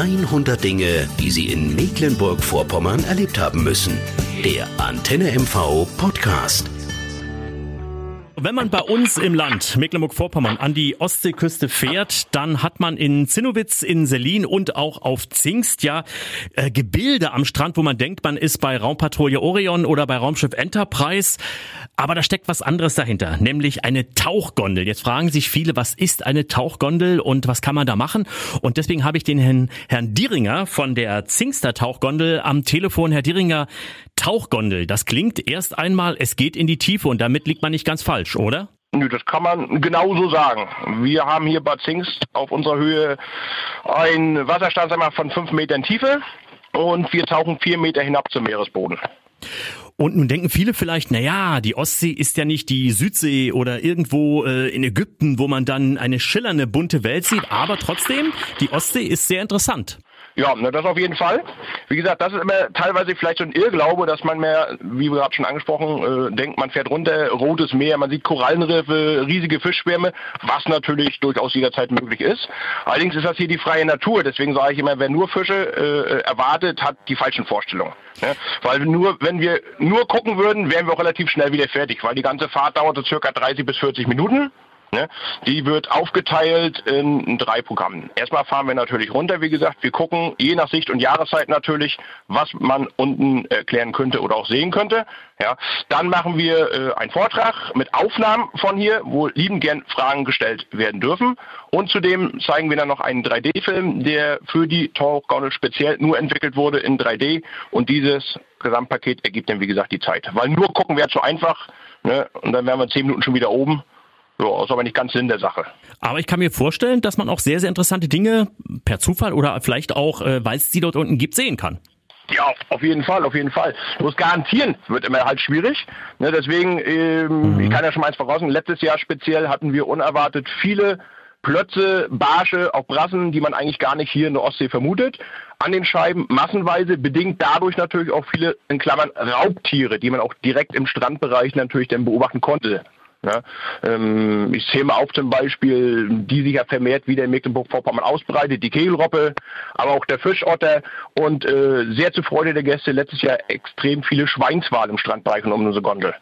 100 Dinge, die Sie in Mecklenburg-Vorpommern erlebt haben müssen. Der Antenne MV Podcast. Wenn man bei uns im Land Mecklenburg-Vorpommern an die Ostseeküste fährt, dann hat man in Zinnowitz, in Selin und auch auf Zingst ja äh, Gebilde am Strand, wo man denkt, man ist bei Raumpatrouille Orion oder bei Raumschiff Enterprise. Aber da steckt was anderes dahinter, nämlich eine Tauchgondel. Jetzt fragen sich viele, was ist eine Tauchgondel und was kann man da machen? Und deswegen habe ich den Herrn, Herrn Dieringer von der Zingster Tauchgondel am Telefon. Herr Dieringer, Tauchgondel, das klingt erst einmal, es geht in die Tiefe und damit liegt man nicht ganz falsch, oder? Nö, das kann man genauso sagen. Wir haben hier Bad Zingst auf unserer Höhe einen Wasserstand von fünf Metern Tiefe und wir tauchen vier Meter hinab zum Meeresboden. Und nun denken viele vielleicht, na ja, die Ostsee ist ja nicht die Südsee oder irgendwo äh, in Ägypten, wo man dann eine schillernde bunte Welt sieht, aber trotzdem, die Ostsee ist sehr interessant. Ja, ne, das auf jeden Fall. Wie gesagt, das ist immer teilweise vielleicht so ein Irrglaube, dass man mehr, wie gerade schon angesprochen, äh, denkt, man fährt runter, rotes Meer, man sieht Korallenriffe, riesige Fischschwärme, was natürlich durchaus jederzeit möglich ist. Allerdings ist das hier die freie Natur, deswegen sage ich immer, wer nur Fische äh, erwartet, hat die falschen Vorstellungen. Ne? Weil nur, wenn wir nur gucken würden, wären wir auch relativ schnell wieder fertig, weil die ganze Fahrt dauert so circa 30 bis 40 Minuten. Ne? Die wird aufgeteilt in drei Programmen. Erstmal fahren wir natürlich runter, wie gesagt. Wir gucken je nach Sicht und Jahreszeit natürlich, was man unten erklären könnte oder auch sehen könnte. Ja, dann machen wir äh, einen Vortrag mit Aufnahmen von hier, wo lieben gern Fragen gestellt werden dürfen. Und zudem zeigen wir dann noch einen 3D-Film, der für die Tauchgondel speziell nur entwickelt wurde in 3D. Und dieses Gesamtpaket ergibt dann, wie gesagt, die Zeit. Weil nur gucken wäre zu einfach. Ne? Und dann wären wir zehn Minuten schon wieder oben. Ja, ist aber nicht ganz Sinn der Sache. Aber ich kann mir vorstellen, dass man auch sehr, sehr interessante Dinge per Zufall oder vielleicht auch, äh, weil es sie dort unten gibt, sehen kann. Ja, auf jeden Fall, auf jeden Fall. Bloß garantieren wird immer halt schwierig. Ne, deswegen, ähm, mhm. ich kann ja schon mal eins voraus. Letztes Jahr speziell hatten wir unerwartet viele Plötze, Barsche, auch Brassen, die man eigentlich gar nicht hier in der Ostsee vermutet. An den Scheiben massenweise, bedingt dadurch natürlich auch viele, in Klammern, Raubtiere, die man auch direkt im Strandbereich natürlich dann beobachten konnte. Ja, ähm, ich zähle mal auf zum Beispiel, die sich ja vermehrt wieder in Mecklenburg-Vorpommern ausbreitet, die Kegelroppe, aber auch der Fischotter und äh, sehr zur Freude der Gäste letztes Jahr extrem viele Schweinswale im Strandbereich und um unsere Gondel.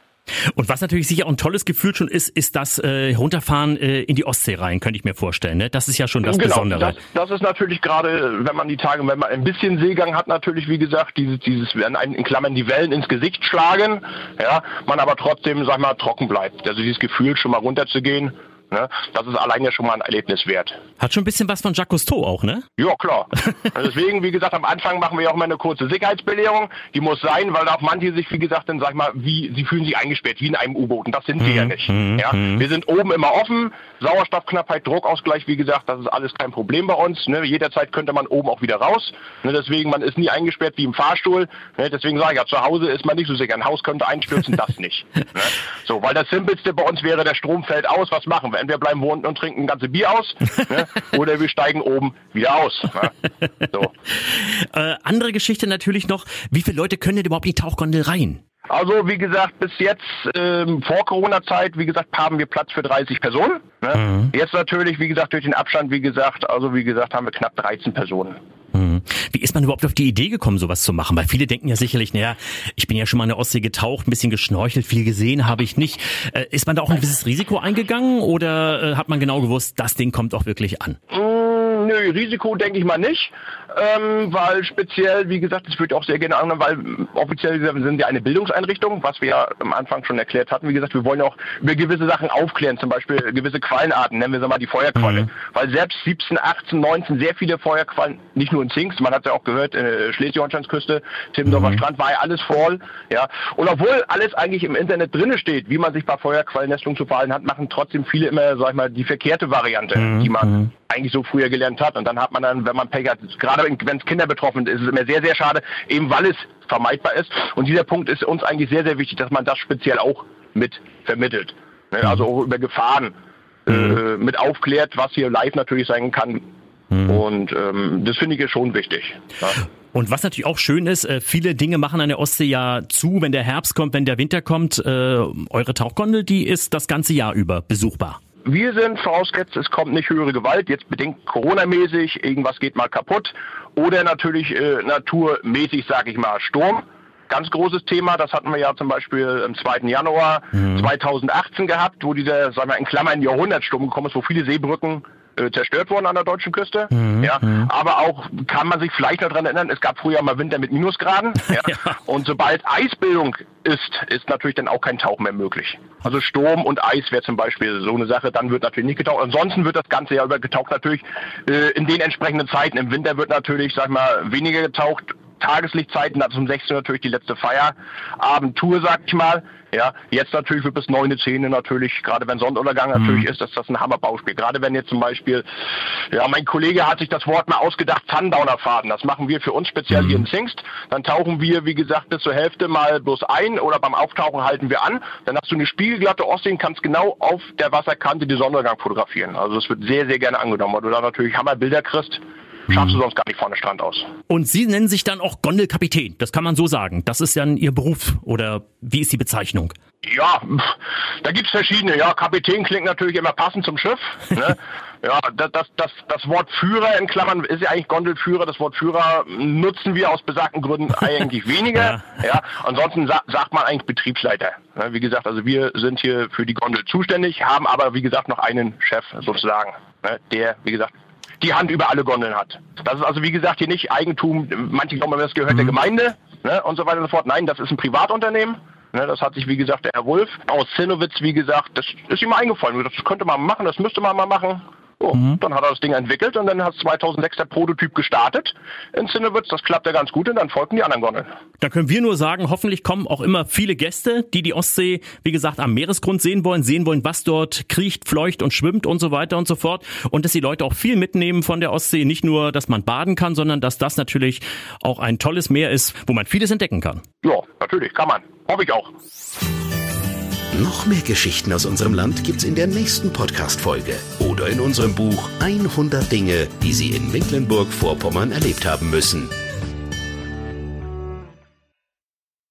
Und was natürlich sicher auch ein tolles Gefühl schon ist, ist das äh, Runterfahren äh, in die Ostsee rein, könnte ich mir vorstellen. Ne? Das ist ja schon das genau, Besondere. Das, das ist natürlich gerade, wenn man die Tage, wenn man ein bisschen Seegang hat, natürlich, wie gesagt, dieses, dieses werden in Klammern die Wellen ins Gesicht schlagen, ja, man aber trotzdem, sag mal, trocken bleibt. Also dieses Gefühl, schon mal runterzugehen, Ne? Das ist allein ja schon mal ein Erlebnis wert. Hat schon ein bisschen was von Jacques Cousteau auch, ne? Ja, klar. Deswegen, wie gesagt, am Anfang machen wir ja auch mal eine kurze Sicherheitsbelehrung. Die muss sein, weil auch manche sich, wie gesagt, dann sag ich mal, wie, sie fühlen sich eingesperrt, wie in einem U-Boot. Und das sind wir mhm. ja nicht. Mhm. Ja? Mhm. Wir sind oben immer offen. Sauerstoffknappheit, Druckausgleich, wie gesagt, das ist alles kein Problem bei uns. Ne? Jederzeit könnte man oben auch wieder raus. Ne? Deswegen, man ist nie eingesperrt wie im Fahrstuhl. Ne? Deswegen sage ich ja, zu Hause ist man nicht so sicher. Ein Haus könnte einstürzen, das nicht. Ne? So, weil das Simpelste bei uns wäre, der Strom fällt aus. Was machen wir? Entweder bleiben wir unten und trinken ein ganze Bier aus ne? oder wir steigen oben wieder aus. Ne? So. Äh, andere Geschichte natürlich noch, wie viele Leute können denn überhaupt in die Tauchgondel rein? Also wie gesagt, bis jetzt ähm, vor Corona-Zeit, wie gesagt, haben wir Platz für 30 Personen. Ne? Mhm. Jetzt natürlich, wie gesagt, durch den Abstand, wie gesagt, also wie gesagt, haben wir knapp 13 Personen. Mhm. Wie ist man überhaupt auf die Idee gekommen, sowas zu machen? Weil viele denken ja sicherlich, naja, ich bin ja schon mal in der Ostsee getaucht, ein bisschen geschnorchelt, viel gesehen habe ich nicht. Äh, ist man da auch ein gewisses Risiko eingegangen oder äh, hat man genau gewusst, das Ding kommt auch wirklich an? Mm, nö, Risiko denke ich mal nicht ähm, weil speziell, wie gesagt, das würde ich auch sehr gerne an, weil offiziell sind wir eine Bildungseinrichtung, was wir ja am Anfang schon erklärt hatten. Wie gesagt, wir wollen auch über gewisse Sachen aufklären, zum Beispiel gewisse Quallenarten, nennen wir sie mal die Feuerqualle. Mhm. Weil selbst 17, 18, 19 sehr viele Feuerquallen, nicht nur in Zingst, man hat ja auch gehört, äh, Schleswig-Holsteins-Küste, Timmendorfer mhm. Strand war ja alles voll. Ja. Und obwohl alles eigentlich im Internet drinne steht, wie man sich bei Feuerquallennestlung zu verhalten hat, machen trotzdem viele immer, sag ich mal, die verkehrte Variante, mhm. die man mhm. eigentlich so früher gelernt hat. Und dann hat man dann, wenn man Pech hat, gerade wenn es Kinder betroffen sind, ist es immer sehr, sehr schade, eben weil es vermeidbar ist. Und dieser Punkt ist uns eigentlich sehr, sehr wichtig, dass man das speziell auch mit vermittelt. Ne? Also auch über Gefahren äh, mhm. mit aufklärt, was hier live natürlich sein kann. Mhm. Und ähm, das finde ich schon wichtig. Ja. Und was natürlich auch schön ist, äh, viele Dinge machen an der Ostsee ja zu, wenn der Herbst kommt, wenn der Winter kommt. Äh, eure Tauchgondel, die ist das ganze Jahr über besuchbar. Wir sind vorausgesetzt, es kommt nicht höhere Gewalt, jetzt bedingt Corona-mäßig, irgendwas geht mal kaputt oder natürlich äh, naturmäßig, sage ich mal, Sturm. Ganz großes Thema, das hatten wir ja zum Beispiel am 2. Januar mhm. 2018 gehabt, wo dieser, sagen wir in Klammern, Jahrhundertsturm gekommen ist, wo viele Seebrücken äh, zerstört worden an der deutschen Küste. Mhm. Ja, mhm. aber auch kann man sich vielleicht noch daran erinnern, es gab früher mal Winter mit Minusgraden. Ja. ja. Und sobald Eisbildung ist, ist natürlich dann auch kein Tauch mehr möglich. Also Sturm und Eis wäre zum Beispiel so eine Sache, dann wird natürlich nicht getaucht. Ansonsten wird das ganze Jahr über getaucht natürlich äh, in den entsprechenden Zeiten. Im Winter wird natürlich, sag mal, weniger getaucht Tageslichtzeiten, das ist um 16 Uhr natürlich die letzte Feierabendtour, sag ich mal. Ja, jetzt natürlich wird bis 9, 10 natürlich, gerade wenn Sonnenuntergang natürlich mhm. ist, dass das ein Hammerbauspiel. Gerade wenn jetzt zum Beispiel, ja, mein Kollege hat sich das Wort mal ausgedacht, Sundowner-Faden. Das machen wir für uns speziell mhm. hier in Zingst. Dann tauchen wir, wie gesagt, bis zur Hälfte mal bloß ein oder beim Auftauchen halten wir an. Dann hast du eine spiegelglatte Ostsee und kannst genau auf der Wasserkante die Sonnenuntergang fotografieren. Also es wird sehr, sehr gerne angenommen, weil du da natürlich Hammerbilder kriegst schaffst du sonst gar nicht vorne Strand aus. Und Sie nennen sich dann auch Gondelkapitän, das kann man so sagen. Das ist dann Ihr Beruf oder wie ist die Bezeichnung? Ja, da gibt's verschiedene. Ja, Kapitän klingt natürlich immer passend zum Schiff. Ne? ja, das, das, das, das Wort Führer in Klammern ist ja eigentlich Gondelführer. Das Wort Führer nutzen wir aus besagten Gründen eigentlich weniger. ja. ja. ansonsten sa sagt man eigentlich Betriebsleiter. Ne? Wie gesagt, also wir sind hier für die Gondel zuständig, haben aber wie gesagt noch einen Chef sozusagen, ne? der wie gesagt die Hand über alle Gondeln hat. Das ist also wie gesagt hier nicht Eigentum, manche glauben, das gehört mhm. der Gemeinde ne, und so weiter und so fort. Nein, das ist ein Privatunternehmen. Ne, das hat sich, wie gesagt, der Herr Wolf aus Zinnowitz, wie gesagt, das ist ihm eingefallen. Das könnte man machen, das müsste man mal machen. Oh, mhm. Dann hat er das Ding entwickelt und dann hat 2006 der Prototyp gestartet in Cinnewitz. Das klappt ja ganz gut und dann folgten die anderen Gondeln. Da können wir nur sagen, hoffentlich kommen auch immer viele Gäste, die die Ostsee, wie gesagt, am Meeresgrund sehen wollen, sehen wollen, was dort kriecht, fleucht und schwimmt und so weiter und so fort. Und dass die Leute auch viel mitnehmen von der Ostsee. Nicht nur, dass man baden kann, sondern dass das natürlich auch ein tolles Meer ist, wo man vieles entdecken kann. Ja, natürlich, kann man. Hoffe ich auch. Noch mehr Geschichten aus unserem Land gibt's in der nächsten Podcast-Folge oder in unserem Buch 100 Dinge, die Sie in Mecklenburg-Vorpommern erlebt haben müssen.